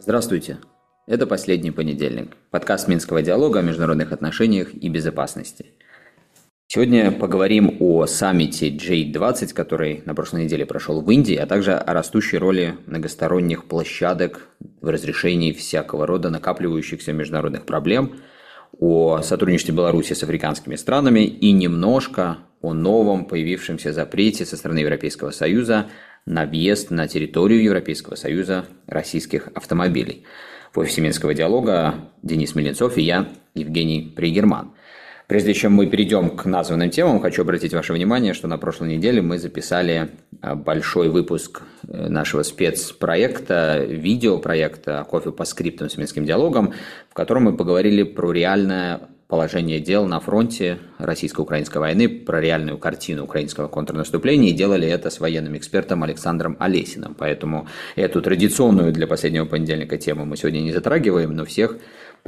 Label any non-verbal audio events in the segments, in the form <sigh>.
Здравствуйте. Это «Последний понедельник» – подкаст Минского диалога о международных отношениях и безопасности. Сегодня поговорим о саммите J20, который на прошлой неделе прошел в Индии, а также о растущей роли многосторонних площадок в разрешении всякого рода накапливающихся международных проблем, о сотрудничестве Беларуси с африканскими странами и немножко о новом появившемся запрете со стороны Европейского Союза на въезд на территорию Европейского Союза российских автомобилей. В офисе Минского диалога Денис Меленцов и я, Евгений Пригерман. Прежде чем мы перейдем к названным темам, хочу обратить ваше внимание, что на прошлой неделе мы записали а, большой выпуск э, нашего спецпроекта, видеопроекта «Кофе по скриптам с Минским диалогом», в котором мы поговорили про реальное положение дел на фронте российско-украинской войны, про реальную картину украинского контрнаступления и делали это с военным экспертом Александром Олесиным. Поэтому эту традиционную для последнего понедельника тему мы сегодня не затрагиваем, но всех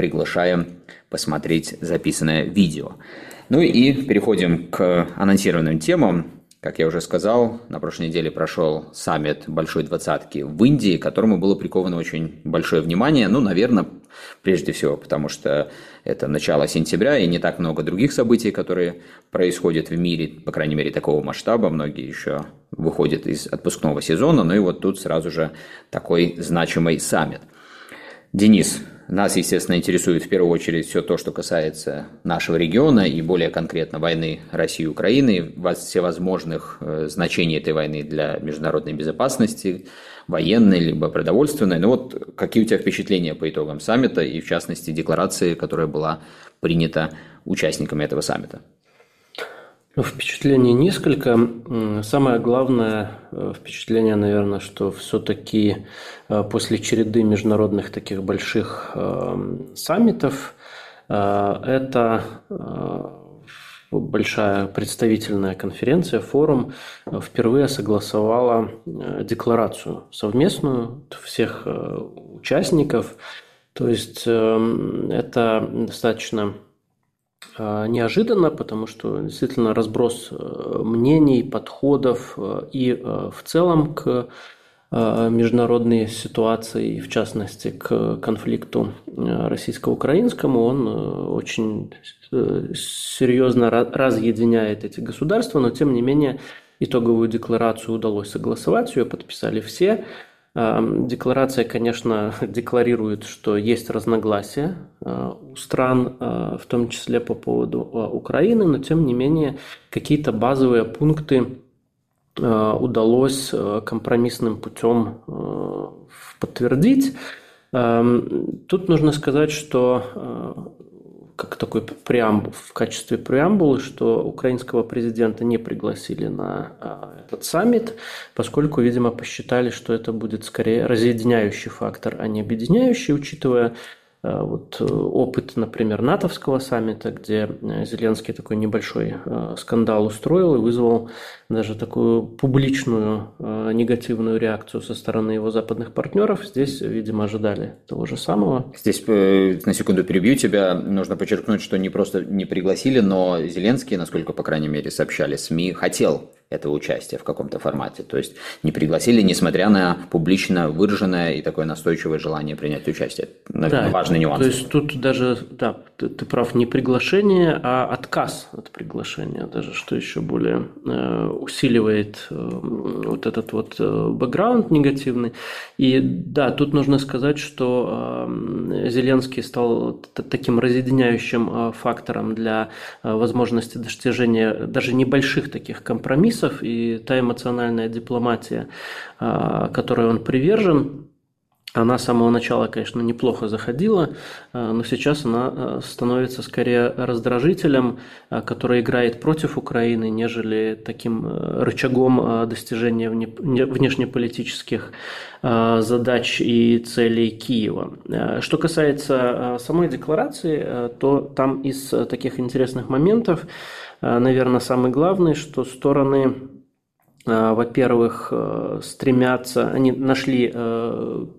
приглашаем посмотреть записанное видео. Ну и переходим к анонсированным темам. Как я уже сказал, на прошлой неделе прошел саммит Большой Двадцатки в Индии, которому было приковано очень большое внимание. Ну, наверное, прежде всего, потому что это начало сентября и не так много других событий, которые происходят в мире, по крайней мере, такого масштаба. Многие еще выходят из отпускного сезона. Ну и вот тут сразу же такой значимый саммит. Денис, нас, естественно, интересует в первую очередь все то, что касается нашего региона и более конкретно войны России и Украины, всевозможных э, значений этой войны для международной безопасности, военной либо продовольственной. Ну вот какие у тебя впечатления по итогам саммита и, в частности, декларации, которая была принята участниками этого саммита? Ну, впечатлений несколько. Самое главное э, впечатление, наверное, что все-таки э, после череды международных таких больших э, саммитов это большая представительная конференция, форум впервые согласовала декларацию совместную всех участников. То есть это достаточно неожиданно, потому что действительно разброс э, мнений, подходов э, и э, в целом к международной ситуации, в частности к конфликту российско-украинскому, он очень серьезно разъединяет эти государства, но тем не менее итоговую декларацию удалось согласовать, ее подписали все. Декларация, конечно, <laughs> декларирует, что есть разногласия а, у стран, а, в том числе по поводу а, Украины, но тем не менее какие-то базовые пункты удалось компромиссным путем подтвердить. Тут нужно сказать, что как такой преамбул, в качестве преамбулы, что украинского президента не пригласили на а, этот саммит, поскольку, видимо, посчитали, что это будет скорее разъединяющий фактор, а не объединяющий, учитывая вот э, опыт, например, натовского саммита, где э, Зеленский такой небольшой скандал устроил и вызвал даже такую публичную негативную реакцию со стороны его западных партнеров. Здесь, видимо, ожидали того же самого. Здесь на секунду перебью тебя. Нужно подчеркнуть, что не просто не пригласили, но Зеленский, насколько, по крайней мере, сообщали СМИ, хотел этого участия в каком-то формате. То есть не пригласили, несмотря на публично выраженное и такое настойчивое желание принять участие. Наверное, да, важный нюанс. То есть тут даже, да, ты, ты прав, не приглашение, а отказ от приглашения, даже что еще более э, усиливает э, вот этот вот э, бэкграунд негативный. И да, тут нужно сказать, что э, Зеленский стал таким разъединяющим э, фактором для э, возможности достижения даже небольших таких компромиссов и та эмоциональная дипломатия, а, которой он привержен, она с самого начала, конечно, неплохо заходила, а, но сейчас она а, становится скорее раздражителем, который играет против Украины, нежели таким рычагом достижения внешнеполитических задач и целей Киева. Что касается самой декларации, то там из таких интересных моментов Э, наверное, самый главный, что стороны э, во-первых, э, стремятся, они нашли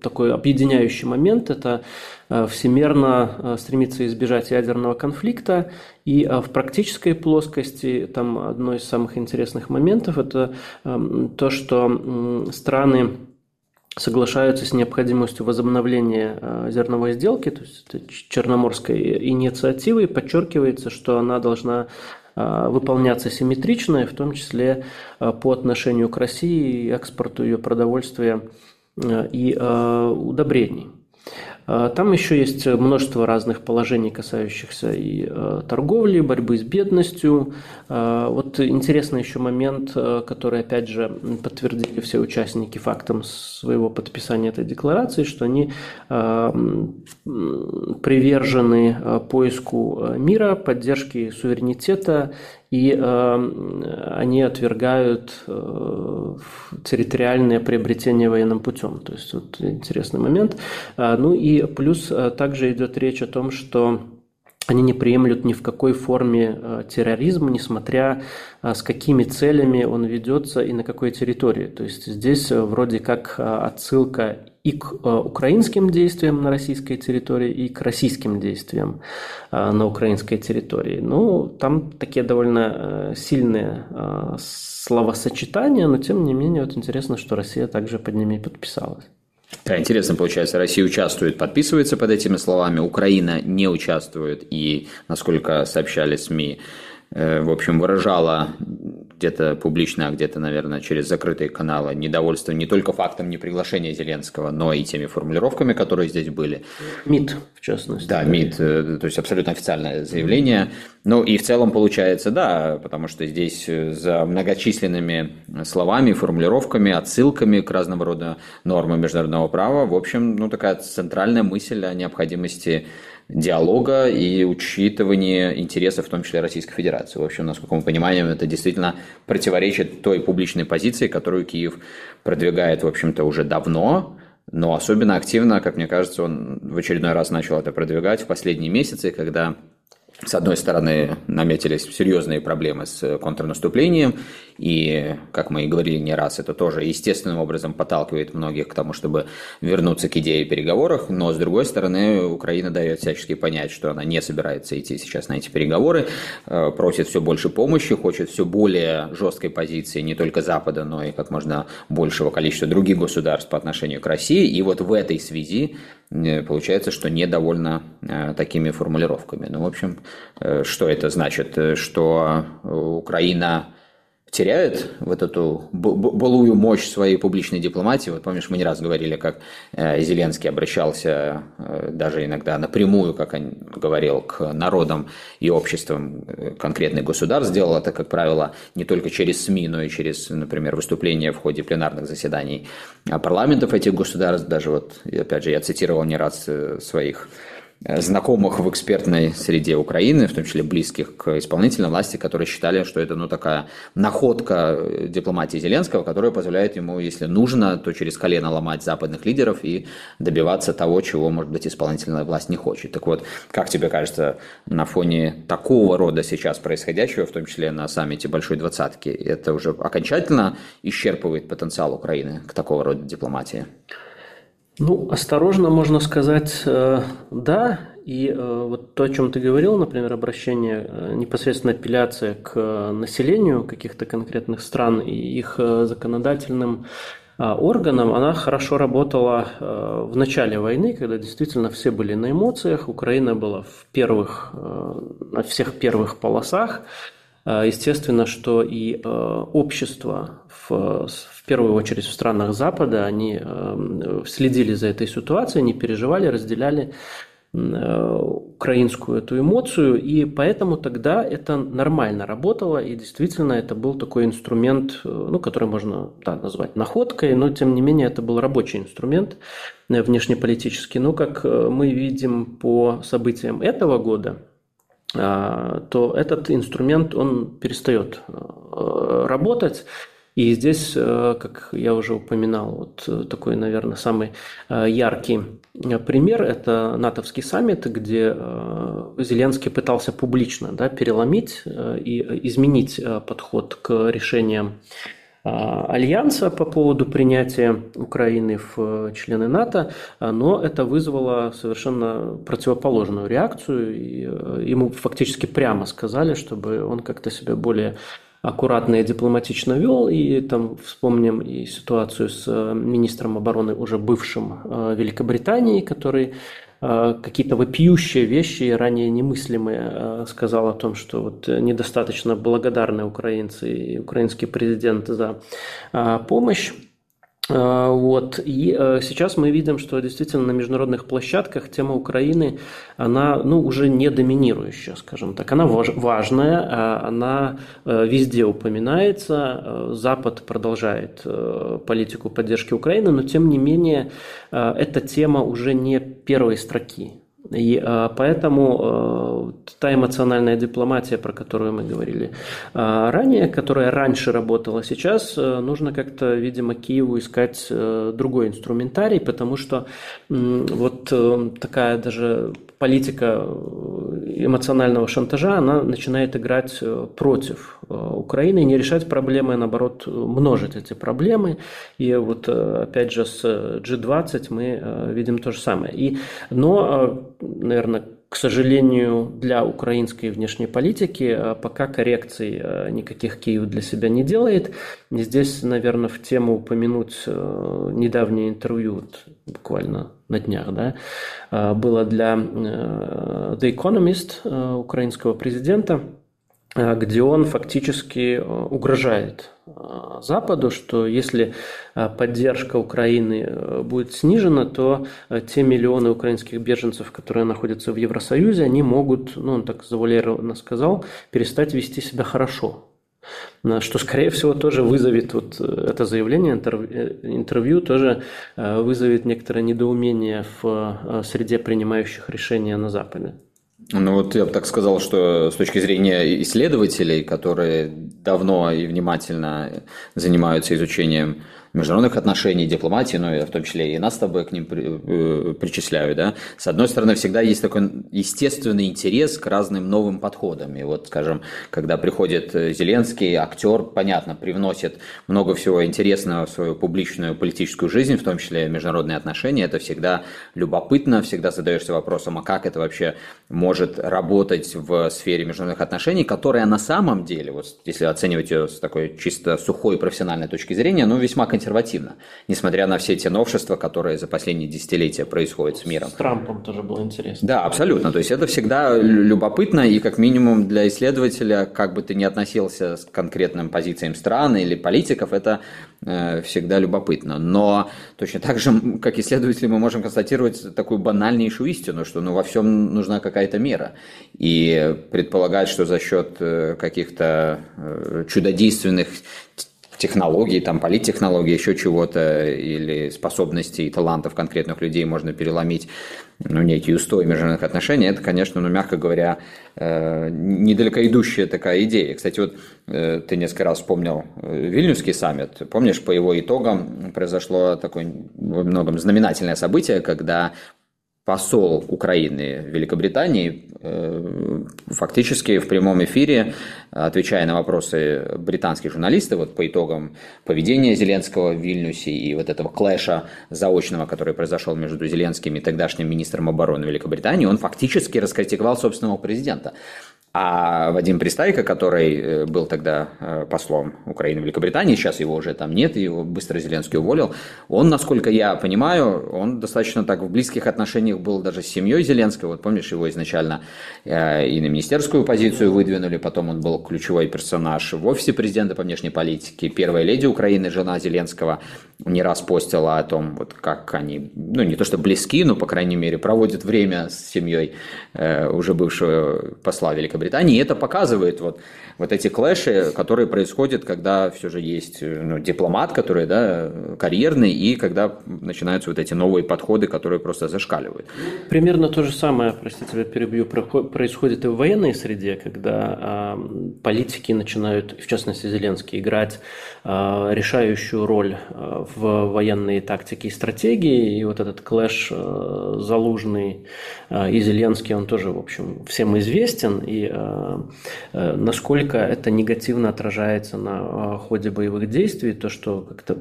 такой объединяющий момент, это всемерно стремится избежать ядерного конфликта. И в практической плоскости там одно из самых интересных моментов – это эм, то, что страны соглашаются с необходимостью возобновления э, зерновой сделки, то есть Черноморской инициативы, подчеркивается, что она должна э, выполняться симметрично, в том числе э, по отношению к России экспорту ее продовольствия и удобрений. А, там еще есть множество разных положений, касающихся и э, торговли, борьбы с бедностью. А, вот интересный еще момент, э, который, опять же, подтвердили все участники фактом своего подписания этой декларации, что они а, привержены э, поиску мира, поддержке суверенитета и э, они отвергают э, территориальное приобретение военным путем. То есть вот интересный момент. А, ну и плюс э, также идет речь о том, что они не приемлют ни в какой форме э, терроризм, несмотря э, с какими целями он ведется и на какой территории. То есть здесь вроде как отсылка и к украинским действиям на российской территории, и к российским действиям на украинской территории. Ну, там такие довольно сильные словосочетания, но тем не менее вот интересно, что Россия также под ними подписалась. Да, интересно получается, Россия участвует, подписывается под этими словами, Украина не участвует и, насколько сообщали СМИ, э, в общем, выражала где-то публично, а где-то, наверное, через закрытые каналы недовольство не только фактом неприглашения Зеленского, но и теми формулировками, которые здесь были. МИД, в частности. Да, МИД, э, то есть абсолютно официальное заявление. Ну и в целом получается, да, потому что здесь э, за многочисленными словами, формулировками, отсылками к разного рода нормам международного права, в общем, ну такая центральная мысль о необходимости диалога и учитывания интересов, в том числе Российской Федерации. В общем, насколько мы понимаем, это действительно противоречит той публичной позиции, которую Киев продвигает, в общем-то, уже давно, но особенно активно, как мне кажется, он в очередной раз начал это продвигать в последние месяцы, когда с одной стороны, наметились серьезные проблемы с контрнаступлением, и, как мы и говорили не раз, это тоже естественным образом подталкивает многих к тому, чтобы вернуться к идее переговоров, но, с другой стороны, Украина дает всячески понять, что она не собирается идти сейчас на эти переговоры, э, просит все больше помощи, хочет все более жесткой позиции не только Запада, но и как можно большего количества других государств по отношению к России, и вот в этой связи э, получается, что недовольна э, такими формулировками. Ну, в общем, что это значит? Что Украина теряет вот эту былую мощь своей публичной дипломатии. Вот помнишь, мы не раз говорили, как э, Зеленский обращался э, даже иногда напрямую, как он говорил, к народам и обществам э, конкретных государств. Сделал это, как правило, не только через СМИ, но и через, например, выступления в ходе пленарных заседаний парламентов этих государств. Даже вот, опять же, я цитировал не раз своих знакомых в экспертной среде Украины, в том числе близких к исполнительной власти, которые считали, что это ну, такая находка э, дипломатии Зеленского, которая позволяет ему, если нужно, то через колено ломать западных лидеров и добиваться того, чего, может быть, исполнительная власть не хочет. Так вот, как тебе кажется, на фоне такого рода сейчас происходящего, в том числе на саммите Большой Двадцатки, это уже окончательно исчерпывает потенциал Украины к такого рода дипломатии? Ну, осторожно можно сказать, э, да. И э, вот то, о чем ты говорил, например, обращение, э, непосредственно апелляция к населению каких-то конкретных стран и их законодательным органам, она хорошо работала в начале войны, когда действительно все были на эмоциях, Украина была в первых, на всех первых полосах. Естественно, что и общество в, в первую очередь в странах Запада, они э, следили за этой ситуацией, они переживали, разделяли э, украинскую эту эмоцию, и поэтому тогда это нормально работало, и действительно это был такой инструмент, э, ну, который можно да, назвать находкой, но тем не менее это был рабочий инструмент внешнеполитический. Но как мы видим по событиям этого года, то этот инструмент, он перестает работать, и здесь, э, как я уже упоминал, вот э, такой, наверное, самый э, яркий пример – это натовский саммит, где Зеленский пытался публично да, переломить и изменить подход к решениям альянса по поводу принятия Украины в члены НАТО, но это вызвало совершенно противоположную реакцию. И ему фактически прямо сказали, чтобы он как-то себя более аккуратно и дипломатично вел, и там вспомним и ситуацию с э, министром обороны уже бывшим э, Великобритании, который э, какие-то вопиющие вещи, ранее немыслимые, сказал о том, что вот недостаточно благодарны украинцы и украинский президент за помощь. А, вот. И э, сейчас мы видим, что действительно на международных площадках тема Украины, она ну, уже не доминирующая, скажем так. Она важная, а она э, везде упоминается. Э, Запад продолжает политику поддержки Украины, но тем не менее эта тема уже не первой строки. И а, поэтому а, та эмоциональная дипломатия, про которую мы говорили а, ранее, которая раньше работала, сейчас нужно как-то, видимо, Киеву искать другой инструментарий, потому что вот такая даже политика эмоционального шантажа, она начинает играть против Украины и не решать проблемы, а наоборот множить эти проблемы. И вот опять же с G20 мы видим то же самое. И, но наверное, к сожалению, для украинской внешней политики а пока коррекций а, никаких Киев для себя не делает. И здесь, наверное, в тему упомянуть а, недавнее интервью, буквально на днях, да, было для The Economist украинского президента, где он фактически угрожает Западу, что если а, поддержка Украины э, будет снижена, то э, те миллионы украинских беженцев, которые находятся в Евросоюзе, они могут, ну он так завуалированно сказал, перестать вести себя хорошо. Что, скорее всего, тоже вызовет вот э, это заявление, интервью тоже вызовет некоторое недоумение в среде принимающих решения на Западе. Ну вот я бы так сказал, что с точки зрения исследователей, которые давно и внимательно занимаются изучением международных отношений, дипломатии, ну, и в том числе и нас с тобой к ним при, э, причисляю, да, с одной стороны, всегда есть такой естественный интерес к разным новым подходам. И вот, скажем, когда приходит э, Зеленский, актер, понятно, привносит много всего интересного в свою публичную политическую жизнь, в том числе международные отношения, это всегда любопытно, всегда задаешься вопросом, а как это вообще может работать в сфере международных отношений, которая на самом деле, вот если оценивать ее с такой чисто сухой профессиональной точки зрения, ну, весьма консервативно, несмотря на все те новшества, которые за последние десятилетия происходят с миром. С Трампом тоже было интересно. Да, абсолютно. То есть это всегда любопытно, и как минимум для исследователя, как бы ты ни относился к конкретным позициям стран или политиков, это э, всегда любопытно. Но точно так же, как исследователи, мы можем констатировать такую банальнейшую истину, что ну, во всем нужна какая-то мера. И предполагать, что за счет э, каких-то э, чудодейственных технологий, там, политтехнологий, еще чего-то, или способностей и талантов конкретных людей можно переломить ну, некие устои международных отношений, это, конечно, ну, мягко говоря, э, недалеко идущая такая идея. Кстати, вот э, ты несколько раз вспомнил э, Вильнюсский саммит. Помнишь, по его итогам произошло такое во многом знаменательное событие, когда посол Украины в Великобритании э, фактически в прямом эфире, отвечая на вопросы британских журналистов вот по итогам поведения Зеленского в Вильнюсе и вот этого клэша заочного, который произошел между Зеленским и тогдашним министром обороны Великобритании, он фактически раскритиковал собственного президента. А Вадим Пристайко, который э, был тогда э, послом Украины в Великобритании, сейчас его уже там нет, его быстро Зеленский уволил, он, насколько я понимаю, он достаточно так в близких отношениях был даже с семьей Зеленского. Вот помнишь, его изначально э, и на министерскую позицию выдвинули, потом он был ключевой персонаж в офисе президента по внешней политике. Первая леди Украины, жена Зеленского, не раз постила о том, вот как они, ну не то что близки, но, по крайней мере, проводят время с семьей уже бывшего посла Великобритании Великобритании. И это показывает вот, вот эти клэши, которые происходят, когда все же есть ну, дипломат, который да, карьерный, и когда начинаются вот эти новые подходы, которые просто зашкаливают. Примерно то же самое, простите, я перебью, происходит и в военной среде, когда э, политики начинают, в частности Зеленский, играть э, решающую роль э, в военной тактике и стратегии. И вот этот клэш э, Залужный э, и Зеленский, он тоже, в общем, всем известен. И и насколько это негативно отражается на ходе боевых действий, то, что как-то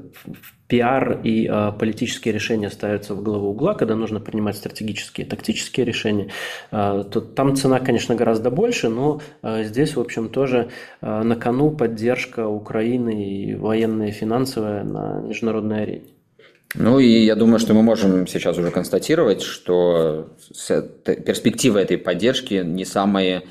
пиар и политические решения ставятся в главу угла, когда нужно принимать стратегические, тактические решения, то там цена, конечно, гораздо больше, но здесь, в общем, тоже на кону поддержка Украины и военная и финансовая на международной арене. Ну и я думаю, что мы можем сейчас уже констатировать, что перспективы этой поддержки не самые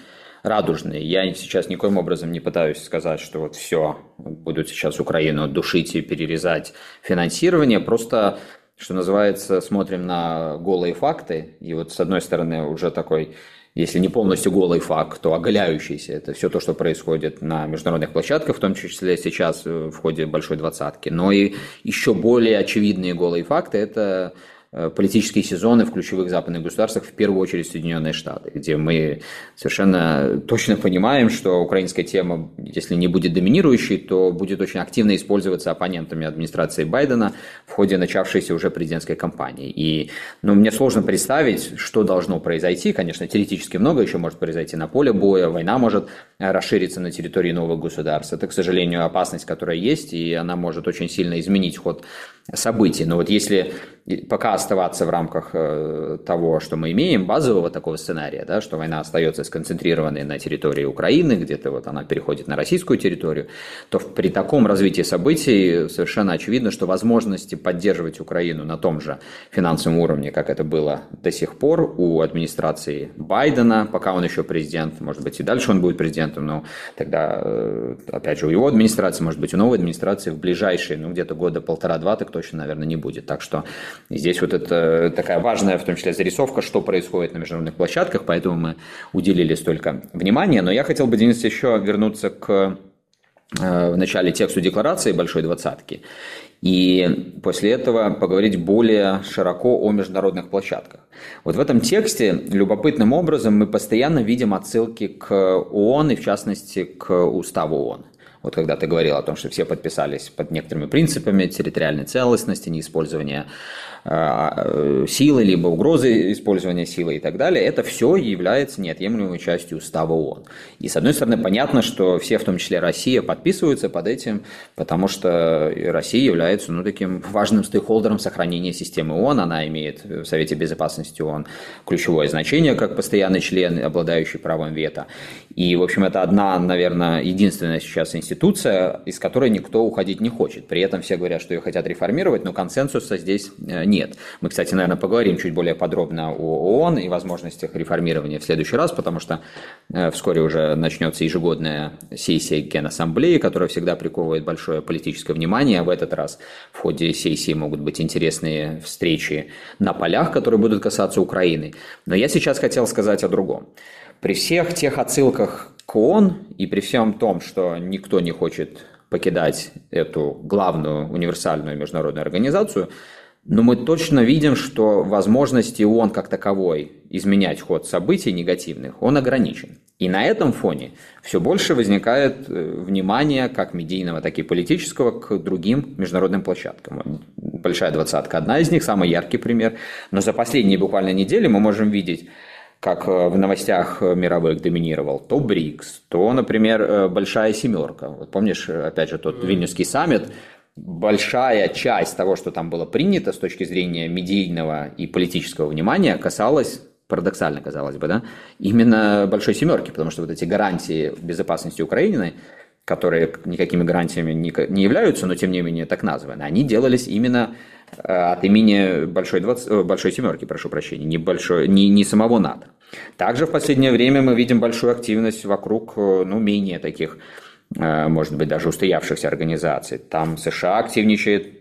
радужные. Я сейчас никоим образом не пытаюсь сказать, что вот все, будут сейчас Украину душить и перерезать финансирование. Просто, что называется, смотрим на голые факты. И вот с одной стороны уже такой если не полностью голый факт, то оголяющийся. Это все то, что происходит на международных площадках, в том числе сейчас в ходе большой двадцатки. Но и еще более очевидные голые факты – это Э, политические сезоны в ключевых западных государствах, в первую очередь Соединенные Штаты, где мы совершенно точно понимаем, что украинская тема, если не будет доминирующей, то будет очень активно использоваться оппонентами администрации Байдена в ходе начавшейся уже президентской кампании. И ну, мне сложно представить, что должно произойти. Конечно, теоретически много еще может произойти на поле боя, война может расшириться на территории новых государств. Это, к сожалению, опасность, которая есть, и она может очень сильно изменить ход событий. Но вот если пока оставаться в рамках э, того, что мы имеем, базового такого сценария, да, что война остается сконцентрированной на территории Украины, где-то вот она переходит на российскую территорию, то при таком развитии событий совершенно очевидно, что возможности поддерживать Украину на том же финансовом уровне, как это было до сих пор у администрации Байдена, пока он еще президент, может быть и дальше он будет президентом, но тогда, э, опять же, у его администрации, может быть, у новой администрации в ближайшие, ну, где-то года полтора-два, так точно, наверное, не будет. Так что здесь вот это такая важная, в том числе, зарисовка, что происходит на международных площадках, поэтому мы уделили столько внимания. Но я хотел бы, Денис, еще вернуться к э, в начале тексту декларации Большой Двадцатки. И после этого поговорить более широко о международных площадках. Вот в этом тексте любопытным образом мы постоянно видим отсылки к ООН и в частности к уставу ООН. Вот когда ты говорил о том, что все подписались под некоторыми принципами территориальной целостности, неиспользования э, силы, либо угрозы использования силы и так далее, это все является неотъемлемой частью устава ООН. И с одной стороны, понятно, что все, в том числе Россия, подписываются под этим, потому что Россия является ну, таким важным стейкхолдером сохранения системы ООН, она имеет в Совете Безопасности ООН ключевое значение как постоянный член, обладающий правом вето. И, в общем, это одна, наверное, единственная сейчас институция, из которой никто уходить не хочет. При этом все говорят, что ее хотят реформировать, но консенсуса здесь э, нет. Мы, кстати, наверное, поговорим чуть более подробно о ООН и возможностях реформирования в следующий раз, потому что э, вскоре уже начнется ежегодная сессия Генассамблеи, которая всегда приковывает большое политическое внимание. В этот раз в ходе сессии могут быть интересные встречи на полях, которые будут касаться Украины. Но я сейчас хотел сказать о другом. При всех тех отсылках к ООН и при всем том, что никто не хочет покидать эту главную универсальную международную организацию, но мы точно видим, что возможности ООН как таковой изменять ход событий негативных, он ограничен. И на этом фоне все больше возникает э, внимание как медийного, так и политического к другим международным площадкам. Большая двадцатка одна из них, самый яркий пример. Но за последние буквально недели мы можем видеть как э, в новостях мировых доминировал, то БРИКС, то, например, э, Большая Семерка. Вот помнишь, э, опять же, тот Вильнюсский саммит, большая часть того, что там было принято с точки зрения медийного и политического внимания, касалась парадоксально казалось бы, да, именно Большой Семерки, потому что вот эти гарантии безопасности Украины, которые никакими гарантиями не являются, но тем не менее так названы, они делались именно Э, от имени Большой, 20, э, Большой Семерки, прошу прощения, не, большой, не, не самого НАТО. Также в последнее время мы видим большую активность вокруг э, ну, менее таких, может быть, даже устоявшихся организаций. Там США активничает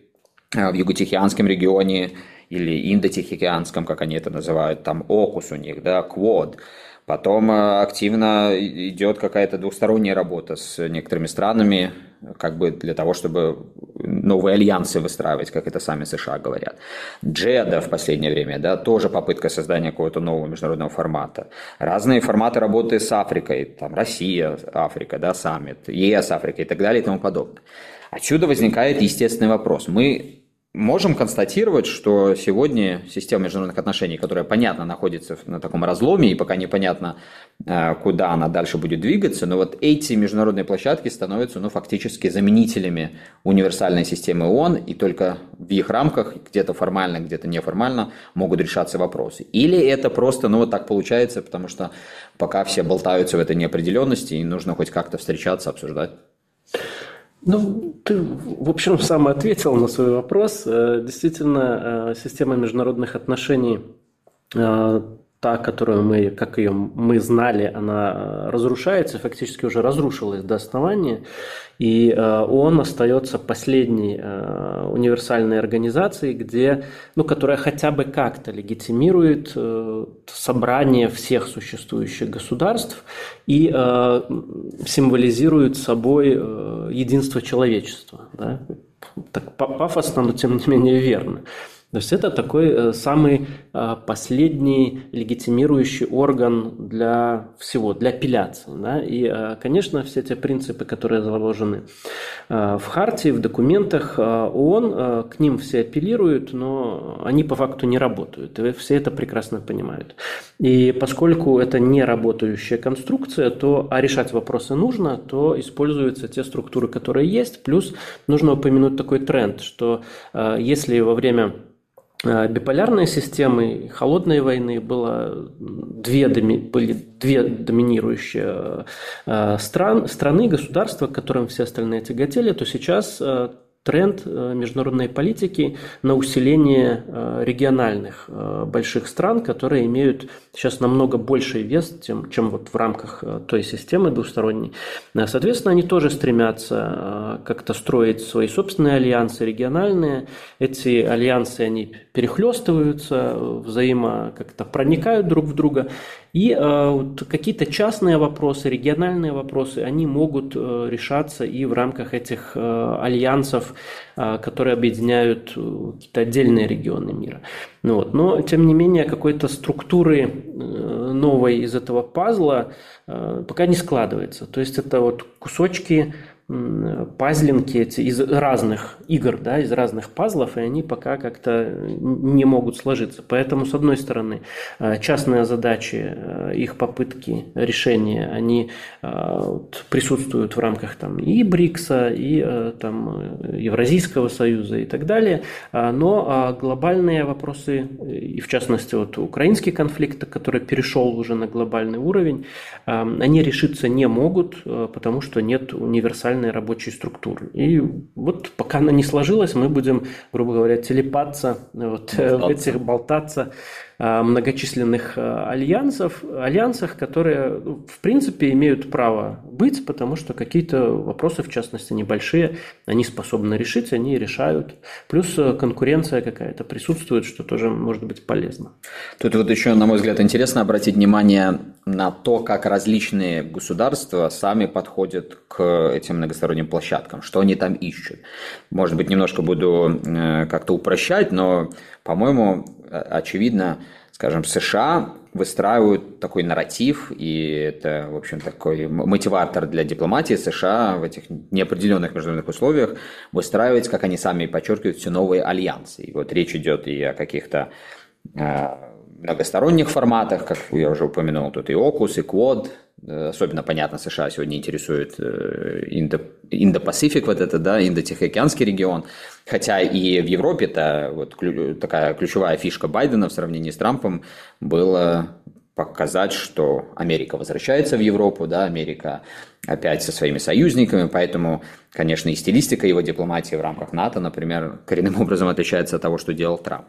в Юго-Тихоокеанском регионе или Индо-Тихоокеанском, как они это называют, там ОКУС у них, да, КВОД. Потом активно идет какая-то двусторонняя работа с некоторыми странами, как бы для того, чтобы новые альянсы выстраивать, как это сами США говорят. Джеда в последнее время, да, тоже попытка создания какого-то нового международного формата. Разные форматы работы с Африкой, там Россия, Африка, да, саммит, ЕС, Африка и так далее и тому подобное. Отсюда возникает естественный вопрос. Мы можем констатировать, что сегодня система международных отношений, которая, понятно, находится на таком разломе, и пока непонятно, э, куда она дальше будет двигаться, но вот эти международные площадки становятся ну, фактически заменителями универсальной системы ООН, и только в их рамках, где-то формально, где-то неформально, могут решаться вопросы. Или это просто, ну вот так получается, потому что пока все болтаются в этой неопределенности, и нужно хоть как-то встречаться, обсуждать. Ну, ты, в общем, сам ответил на свой вопрос. Э, действительно, э, система международных отношений э, та, которую мы, как ее мы знали, она разрушается, фактически уже разрушилась до основания, и ООН остается последней универсальной организацией, где, ну, которая хотя бы как-то легитимирует собрание всех существующих государств и символизирует собой единство человечества. Да? Так пафосно, но тем не менее верно. То есть это такой э, самый э, последний легитимирующий орган для всего, для апелляции. Да? И, э, конечно, все те принципы, которые заложены в Хартии, в документах ООН, к ним все апеллируют, но они по факту не работают. И все это прекрасно понимают. И поскольку это не работающая конструкция, то, а решать вопросы нужно, то используются те структуры, которые есть. Плюс нужно упомянуть такой тренд, что если во время биполярной системы холодной войны было две, были две доминирующие э, стран, страны, государства, к которым все остальные тяготели, то сейчас э, тренд э, международной политики на усиление э, региональных э, больших стран, которые имеют сейчас намного больший вес, чем, чем вот в рамках той системы двусторонней. Соответственно, они тоже стремятся как-то строить свои собственные альянсы региональные. Эти альянсы, они перехлестываются, взаимо как-то проникают друг в друга. И э, вот какие-то частные вопросы, региональные вопросы, они могут э, решаться и в рамках этих э, альянсов, э, которые объединяют э, какие-то отдельные регионы мира. Ну, вот. Но, тем не менее, какой-то структуры э, новой из этого пазла э, пока не складывается. То есть это вот кусочки пазлинки из разных игр, да, из разных пазлов, и они пока как-то не могут сложиться. Поэтому, с одной стороны, э, частные задачи, э, их попытки решения, они э, присутствуют в рамках там, и БРИКСа, и там, Евразийского союза и так далее, но глобальные вопросы, и в частности вот украинский конфликт, который перешел уже на глобальный уровень, они решиться не могут, потому что нет универсального специальной рабочей структуры. И вот пока она не сложилась, мы будем, грубо говоря, телепаться, вот, болтаться. в <laughs> этих болтаться многочисленных э, альянсов, альянсах, которые, ну, в принципе, имеют право быть, потому что какие-то вопросы, в частности, небольшие, они способны решить, они решают. Плюс э, конкуренция какая-то присутствует, что тоже может быть полезно. Тут вот еще, на мой взгляд, интересно обратить внимание на то, как различные государства сами подходят к этим многосторонним площадкам, что они там ищут. Может быть, немножко буду как-то упрощать, но, по-моему, очевидно, скажем, США выстраивают такой нарратив, и это, в общем, такой мотиватор для дипломатии США в этих неопределенных международных условиях выстраивать, как они сами подчеркивают, все новые альянсы. И вот речь идет и о каких-то э, многосторонних форматах, как я уже упомянул, тут и ОКУС, и КВОД, особенно понятно, США сегодня интересует э, Индо-Пасифик, вот это, да, Индо-Тихоокеанский регион, хотя и в Европе это вот такая ключевая фишка Байдена в сравнении с Трампом была показать, что Америка возвращается в Европу, да, Америка опять со своими союзниками, поэтому, конечно, и стилистика его дипломатии в рамках НАТО, например, коренным <laughs> образом отличается от того, что делал Трамп.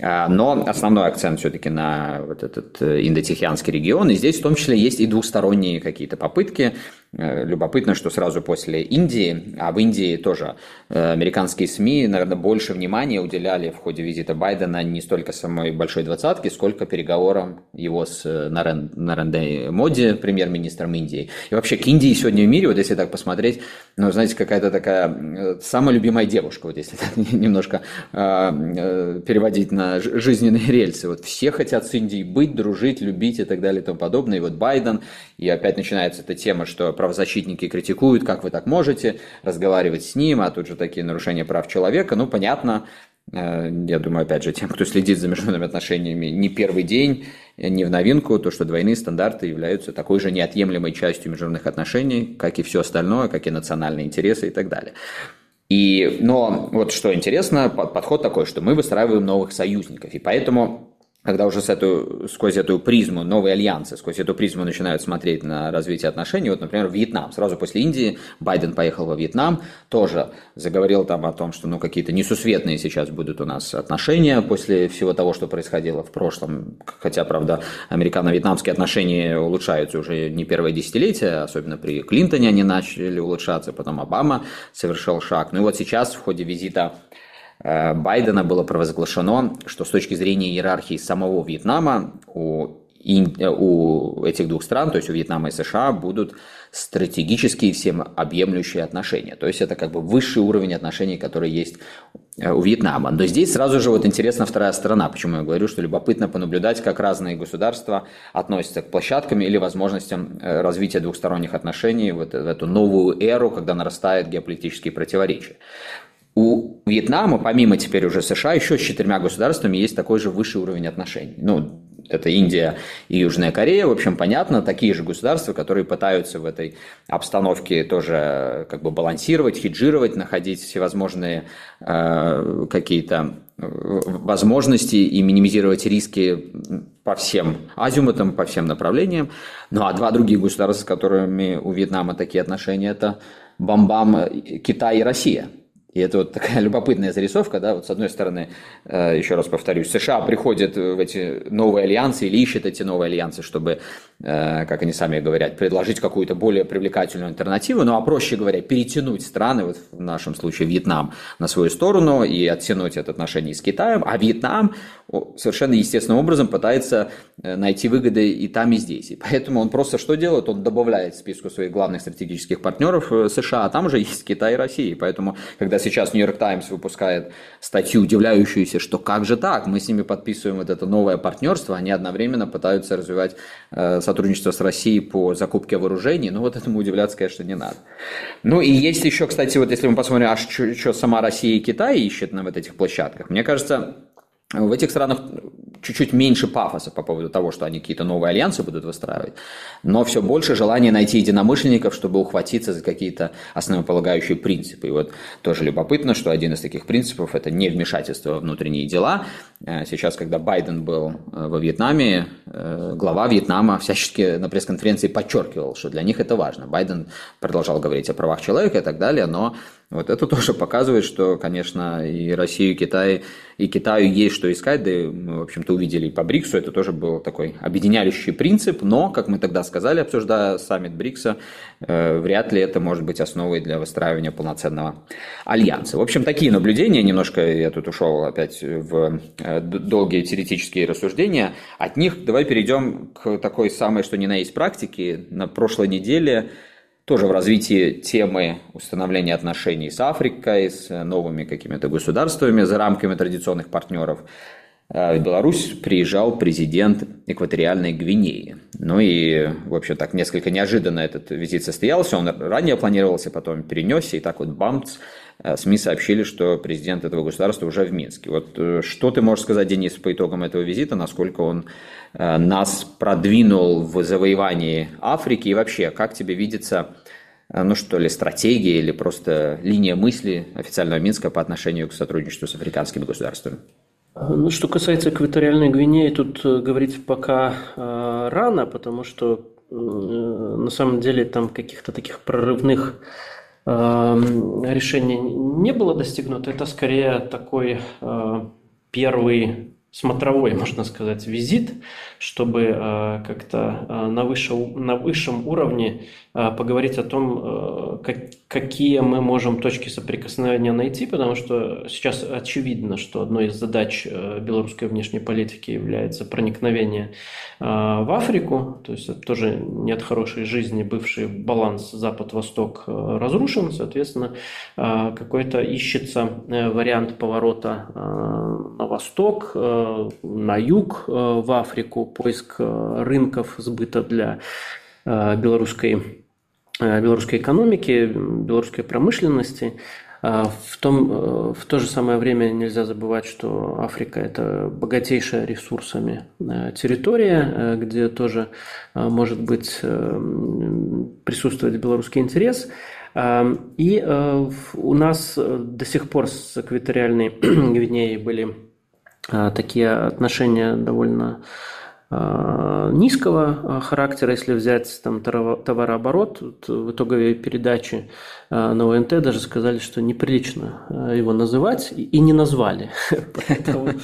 А, но основной акцент все-таки на вот этот э, индотихианский регион, и здесь в том числе есть и двусторонние какие-то попытки. Э, любопытно, что сразу после Индии, а в Индии тоже э, американские СМИ, наверное, больше внимания уделяли в ходе визита Байдена не столько самой большой двадцатки, сколько переговорам его с Нарен, Нарендей Моди, премьер-министром Индии. И вообще к Индии сегодня в мире, вот если так посмотреть, ну, знаете, какая-то такая э, самая любимая девушка, вот если так <laughs> немножко э, переводить на жизненные рельсы. Вот все хотят с Индией быть, дружить, любить и так далее и тому подобное. И вот Байден, и опять начинается эта тема, что правозащитники критикуют, как вы так можете разговаривать с ним, а тут же такие нарушения прав человека. Ну, понятно, Я думаю, опять же, тем, кто следит за международными отношениями не первый день, не в новинку, то, что двойные стандарты являются такой же неотъемлемой частью международных отношений, как и все остальное, как и национальные интересы и так далее. И, но вот что интересно, подход такой, что мы выстраиваем новых союзников, и поэтому когда уже с эту, сквозь эту призму, новые альянсы, сквозь эту призму начинают смотреть на развитие отношений. Вот, например, Вьетнам. Сразу после Индии Байден поехал во Вьетнам, тоже заговорил там о том, что ну, какие-то несусветные сейчас будут у нас отношения после всего того, что происходило в прошлом. Хотя, правда, американо-вьетнамские отношения улучшаются уже не первое десятилетие, особенно при Клинтоне они начали улучшаться, потом Обама совершил шаг. Ну и вот сейчас в ходе визита Байдена было провозглашено, что с точки зрения иерархии самого Вьетнама у, э, у этих двух стран, то есть у Вьетнама и США, будут стратегические всем объемлющие отношения. То есть это как бы высший уровень отношений, который есть э, у Вьетнама. Но здесь сразу же вот интересна вторая сторона. Почему я говорю, что любопытно понаблюдать, как разные государства относятся к площадкам или возможностям развития двухсторонних отношений вот в эту новую эру, когда нарастают геополитические противоречия. У Вьетнама, помимо теперь уже США, еще с четырьмя государствами есть такой же высший уровень отношений. Ну, это Индия и Южная Корея, в общем, понятно, такие же государства, которые пытаются в этой обстановке тоже как бы балансировать, хеджировать, находить всевозможные э, какие-то э, возможности и минимизировать риски по всем азимутам, по всем направлениям. Ну а два других государства, с которыми у Вьетнама такие отношения, это Бамбам, Китай и Россия – и это вот такая <laughs> любопытная зарисовка, да, вот с одной стороны, э, еще раз повторюсь, США приходят в эти новые альянсы или ищут эти новые альянсы, чтобы, э, как они сами говорят, предложить какую-то более привлекательную альтернативу, ну а проще говоря, перетянуть страны, вот в нашем случае Вьетнам, на свою сторону и оттянуть это отношение с Китаем, а Вьетнам совершенно естественным образом пытается э, найти выгоды и там, и здесь. И поэтому он просто что делает? Он добавляет в списку своих главных стратегических партнеров США, а там уже есть Китай и Россия. Поэтому, когда сейчас Нью-Йорк Таймс выпускает статью, удивляющуюся, что как же так, мы с ними подписываем вот это новое партнерство, они одновременно пытаются развивать э, сотрудничество с Россией по закупке вооружений, ну вот этому удивляться, конечно, не надо. Ну и есть еще, кстати, вот если мы посмотрим, а что сама Россия и Китай ищет на вот этих площадках, мне кажется, в этих странах чуть-чуть меньше пафоса по поводу того, что они какие-то новые альянсы будут выстраивать, но все больше желания найти единомышленников, чтобы ухватиться за какие-то основополагающие принципы. И вот тоже любопытно, что один из таких принципов – это не вмешательство во внутренние дела. Э, сейчас, когда Байден был э, во Вьетнаме, э, глава Вьетнама всячески на пресс-конференции подчеркивал, что для них это важно. Байден продолжал говорить о правах человека и так далее, но вот это тоже показывает, что, конечно, и Россию, и Китай, и Китаю есть что искать, да и мы, в общем-то, увидели и по БРИКСу, это тоже был такой объединяющий принцип, но, как мы тогда сказали, обсуждая саммит БРИКСа, э, вряд ли это может быть основой для выстраивания полноценного альянса. В общем, такие наблюдения, немножко я тут ушел опять в э, долгие теоретические рассуждения, от них давай перейдем к такой самой, что ни на есть практике. На прошлой неделе тоже в развитии темы установления отношений с Африкой, с новыми какими-то государствами за рамками традиционных партнеров. Э, в Беларусь приезжал президент экваториальной Гвинеи. Ну и, в общем, так несколько неожиданно этот визит состоялся. Он ранее планировался, потом перенесся, и так вот бамц, э, СМИ сообщили, что президент этого государства уже в Минске. Вот э, что ты можешь сказать, Денис, по итогам этого визита, насколько он нас продвинул в завоевании Африки и вообще, как тебе видится Э, ну что ли, стратегия или просто линия мысли официального Минска по отношению к сотрудничеству с африканскими государствами? Ну, что касается экваториальной Гвинеи, тут э, говорить пока э, рано, потому что э, на самом деле там каких-то таких прорывных э, решений не было достигнуто. Это скорее такой э, первый смотровой, можно сказать, визит, чтобы э, как-то э, на, высшем, на высшем уровне э, поговорить о том, как, какие мы можем точки соприкосновения найти, потому что сейчас очевидно, что одной из задач белорусской внешней политики является проникновение в Африку, то есть это тоже нет хорошей жизни, бывший баланс Запад-Восток разрушен, соответственно, какой-то ищется вариант поворота на восток, на юг в Африку, поиск э, рынков сбыта для э, белорусской, э, белорусской экономики, белорусской промышленности. В, том, э, в то же самое время нельзя забывать, что Африка – это богатейшая ресурсами э, территория, э, где тоже может быть присутствовать белорусский интерес. И у нас до сих пор с экваториальной <clears throat> Гвинеей были такие отношения довольно а, низкого а, характера, если взять там товарооборот, в итоговой передаче а, на ОНТ даже сказали, что неприлично его называть, и не назвали. <laughs>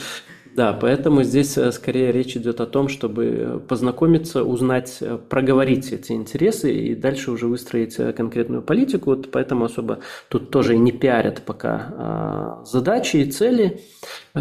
Да, поэтому здесь э, скорее речь идет о том, чтобы познакомиться, узнать, э, проговорить эти интересы и дальше уже выстроить э, конкретную политику. Вот поэтому особо тут тоже и не пиарят пока а, задачи и цели,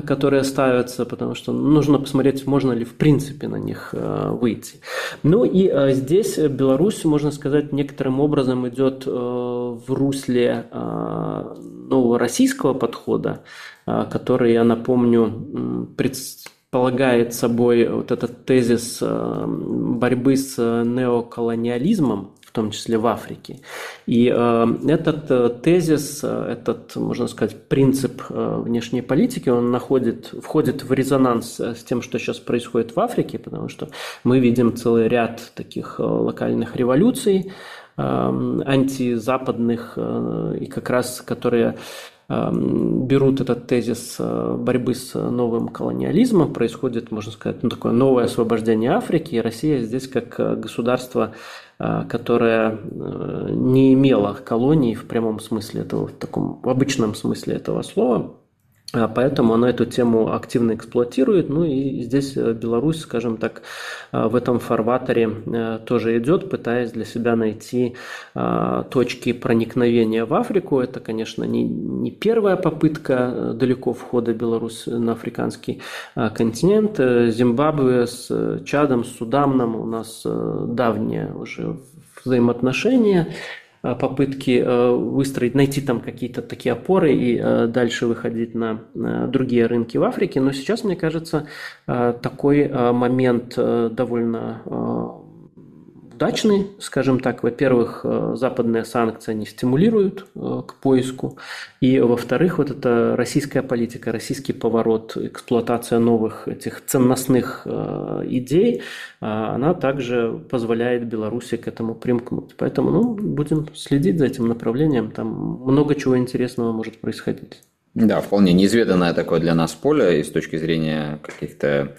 которые ставятся, потому что нужно посмотреть, можно ли в принципе на них выйти. Ну и здесь Беларусь, можно сказать, некоторым образом идет в русле нового российского подхода, который, я напомню, предполагает собой вот этот тезис борьбы с неоколониализмом, том числе в Африке. И э, этот э, тезис, этот, можно сказать, принцип э, внешней политики, он находит, входит в резонанс с тем, что сейчас происходит в Африке, потому что мы видим целый ряд таких локальных революций, антизападных, и как раз которые Эм, берут этот тезис э, борьбы с новым колониализмом, происходит, можно сказать, ну, такое новое освобождение Африки, и Россия здесь как э, государство, э, которое не имело колоний в прямом смысле этого, в таком в обычном смысле этого слова, а поэтому она эту тему активно эксплуатирует. Ну и здесь э, Беларусь, скажем так, э, в этом фарватере э, тоже идет, пытаясь для себя найти точки проникновения в Африку. Это, конечно, не, не первая попытка далеко входа Беларуси на африканский континент. Зимбабве с Чадом, с Суданом у нас давние уже взаимоотношения. Э, попытки э, выстроить, найти там какие-то такие опоры и э, дальше выходить на другие рынки в Африке. Но сейчас, мне кажется, такой момент довольно удачный, скажем так. Во-первых, э, западные санкции не стимулируют э, к поиску. И, во-вторых, вот эта российская политика, российский поворот, эксплуатация новых этих ценностных э, идей, она также позволяет Беларуси к этому примкнуть. Поэтому ну, будем следить за этим направлением. Там много чего интересного может происходить. Да, вполне неизведанное такое для нас поле и с точки зрения каких-то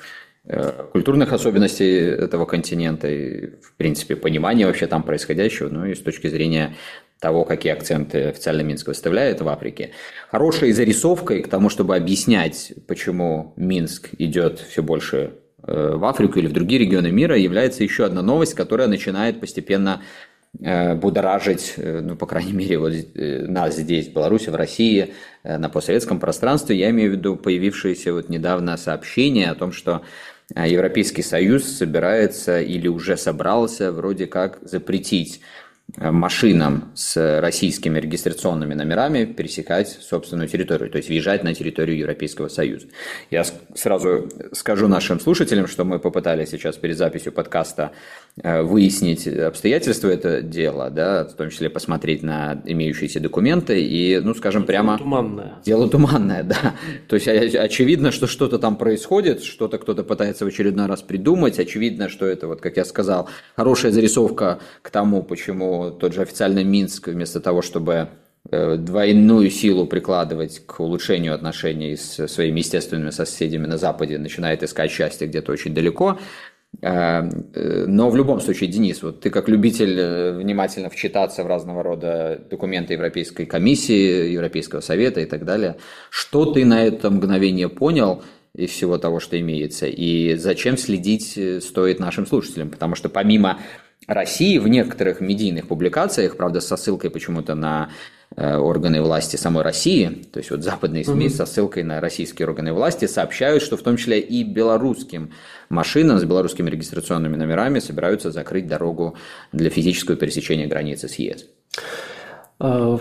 культурных особенностей этого континента и, в принципе, понимания вообще там происходящего, ну и с точки зрения того, какие акценты официально Минск выставляет в Африке. Хорошей зарисовкой к тому, чтобы объяснять, почему Минск идет все больше э, в Африку или в другие регионы мира, является еще одна новость, которая начинает постепенно э, будоражить, ну, по крайней мере, вот нас здесь, в Беларуси, в России, на постсоветском пространстве. Я имею в виду появившееся вот недавно сообщение о том, что Европейский Союз собирается или уже собрался вроде как запретить машинам с российскими регистрационными номерами пересекать собственную территорию, то есть въезжать на территорию Европейского Союза. Я сразу скажу нашим слушателям, что мы попытались сейчас перед записью подкаста э, выяснить обстоятельства этого дела, да, в том числе посмотреть на имеющиеся документы и, ну, скажем дело прямо... Туманное. Дело туманное, да. То есть очевидно, что что-то там происходит, что-то кто-то пытается в очередной раз придумать, очевидно, что это, вот как я сказал, хорошая зарисовка к тому, почему тот же официальный Минск, вместо того, чтобы э, двойную силу прикладывать к улучшению отношений с своими естественными соседями на Западе, начинает искать счастье где-то очень далеко. Э, э, но в любом случае, Денис, вот ты как любитель внимательно вчитаться в разного рода документы Европейской комиссии, Европейского совета и так далее, что ты на это мгновение понял из всего того, что имеется, и зачем следить стоит нашим слушателям? Потому что помимо России в некоторых медийных публикациях, правда, со ссылкой почему-то на э, органы власти самой России, то есть вот западные СМИ угу. со ссылкой на российские органы власти сообщают, что в том числе и белорусским машинам с белорусскими регистрационными номерами собираются закрыть дорогу для физического пересечения границы с ЕС. А,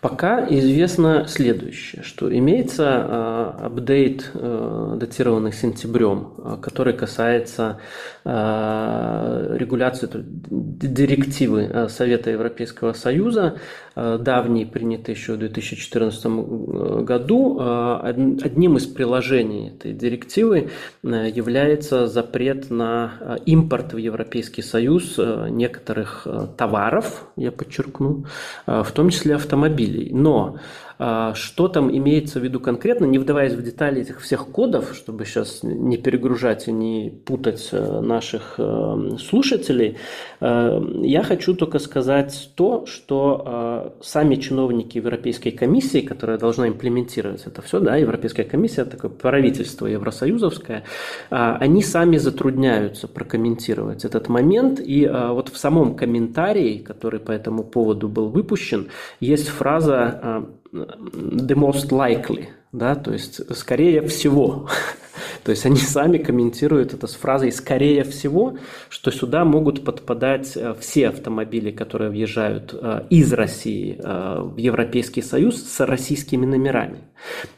Пока известно следующее, что имеется э, апдейт, э, датированный сентябрем, э, который касается э, регуляции директивы Совета Европейского Союза, давней, принятой еще в 2014 э, году. Одним из приложений этой директивы э, является запрет на импорт в Европейский Союз некоторых товаров, я подчеркну, в том числе автомобилей автомобилей. Но что там имеется в виду конкретно, не вдаваясь в детали этих всех кодов, чтобы сейчас не перегружать и не путать э, наших э, слушателей, э, я хочу только сказать то, что сами чиновники Европейской комиссии, которая должна имплементировать это все, да, Европейская комиссия, такое правительство евросоюзовское, они сами затрудняются прокомментировать этот момент, и вот в самом комментарии, который по этому поводу был выпущен, есть фраза the most likely, да, то есть скорее всего. <laughs> то есть они сами комментируют это с фразой «скорее всего», что сюда могут подпадать э, все автомобили, которые въезжают э, из России э, в Европейский Союз с российскими номерами.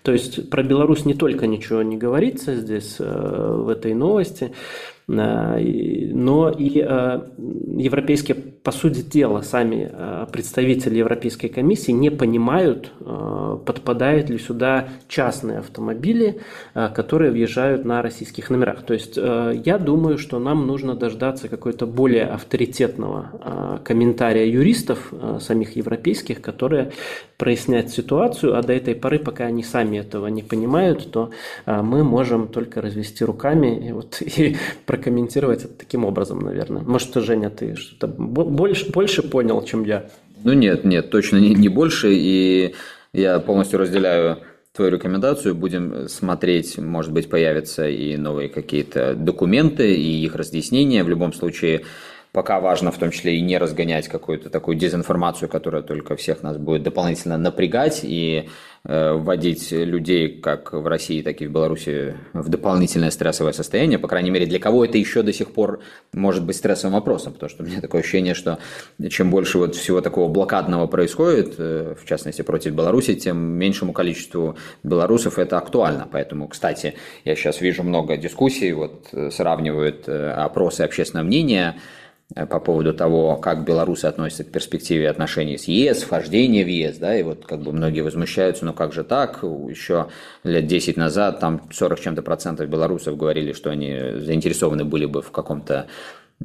То есть про Беларусь не только ничего не говорится здесь в этой новости, но и европейские, по сути дела, сами представители Европейской комиссии не понимают, подпадают ли сюда частные автомобили, которые въезжают на российских номерах. То есть я думаю, что нам нужно дождаться какой-то более авторитетного комментария юристов, самих европейских, которые прояснят ситуацию, а до этой поры, пока они сами этого не понимают, то мы можем только развести руками и, вот, <laughs> и прокомментировать это таким образом, наверное. Может, Женя, ты что-то больше, больше понял, чем я? Ну нет, нет, точно не, не больше. И я полностью разделяю твою рекомендацию. Будем смотреть, может быть, появятся и новые какие-то документы, и их разъяснения. В любом случае, Пока важно в том числе и не разгонять какую-то такую дезинформацию, которая только всех нас будет дополнительно напрягать и э, вводить людей как в России, так и в Беларуси в дополнительное стрессовое состояние. По крайней мере, для кого это еще до сих пор может быть стрессовым вопросом, потому что у меня такое ощущение, что чем больше вот всего такого блокадного происходит, э, в частности против Беларуси, тем меньшему количеству белорусов это актуально. Поэтому, кстати, я сейчас вижу много дискуссий, вот э, сравнивают э, опросы общественного мнения, по поводу того, как белорусы относятся к перспективе отношений с ЕС, вхождения в ЕС, да, и вот как бы многие возмущаются, ну как же так, еще лет 10 назад там 40 чем-то процентов белорусов говорили, что они заинтересованы были бы в каком-то Э,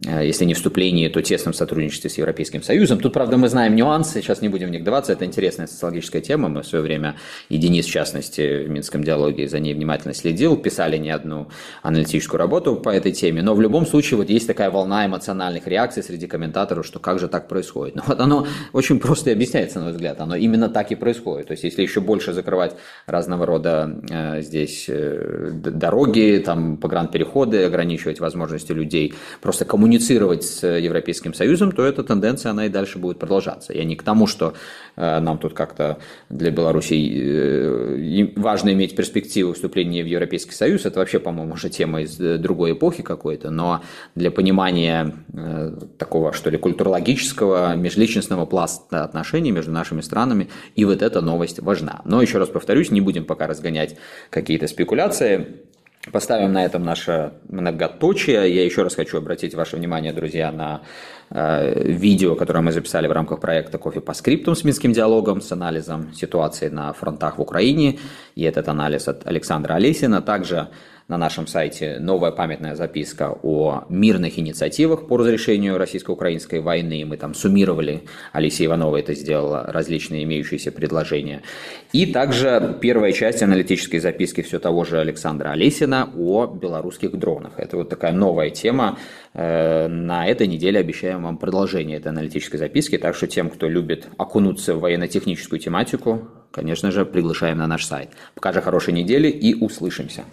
если не вступлении, то тесном сотрудничестве с Европейским Союзом. Тут, правда, мы знаем нюансы, сейчас не будем в них даваться, это интересная социологическая тема, мы в свое время, и Денис, в частности, в Минском диалоге за ней внимательно следил, писали не одну аналитическую работу по этой теме, но в любом случае вот есть такая волна эмоциональных реакций среди комментаторов, что как же так происходит. <laughs> Но вот оно очень просто и объясняется, на мой взгляд, оно именно так и происходит. То есть, если еще больше закрывать разного рода э, здесь э, дороги, там, погранпереходы, ограничивать возможности людей просто коммуницировать коммуницировать с Европейским Союзом, то эта тенденция, она и дальше будет продолжаться. Я не к тому, что э, нам тут как-то для Беларуси э, важно иметь перспективу вступления в Европейский Союз, это вообще, по-моему, уже тема из э, другой эпохи какой-то, но для понимания такого, что ли, культурологического, межличностного пласта отношений между нашими странами, и вот эта новость важна. Но еще раз повторюсь, не будем пока разгонять какие-то спекуляции, Поставим на этом наше многоточие. Я еще раз хочу обратить ваше внимание, друзья, на э, видео, которое мы записали в рамках проекта «Кофе по скриптум» с Минским диалогом, с анализом ситуации на фронтах в Украине. И этот анализ от Александра Олесина. Также на нашем сайте новая памятная записка о мирных инициативах по разрешению российско-украинской войны. Мы там суммировали, Алисия Иванова это сделала, различные имеющиеся предложения. И также первая часть аналитической записки все того же Александра Олесина о белорусских дронах. Это вот такая новая тема. Э, на этой неделе обещаем вам продолжение этой аналитической записки, так что тем, кто любит окунуться в военно-техническую тематику, конечно же, приглашаем на наш сайт. Пока же хорошей недели и услышимся.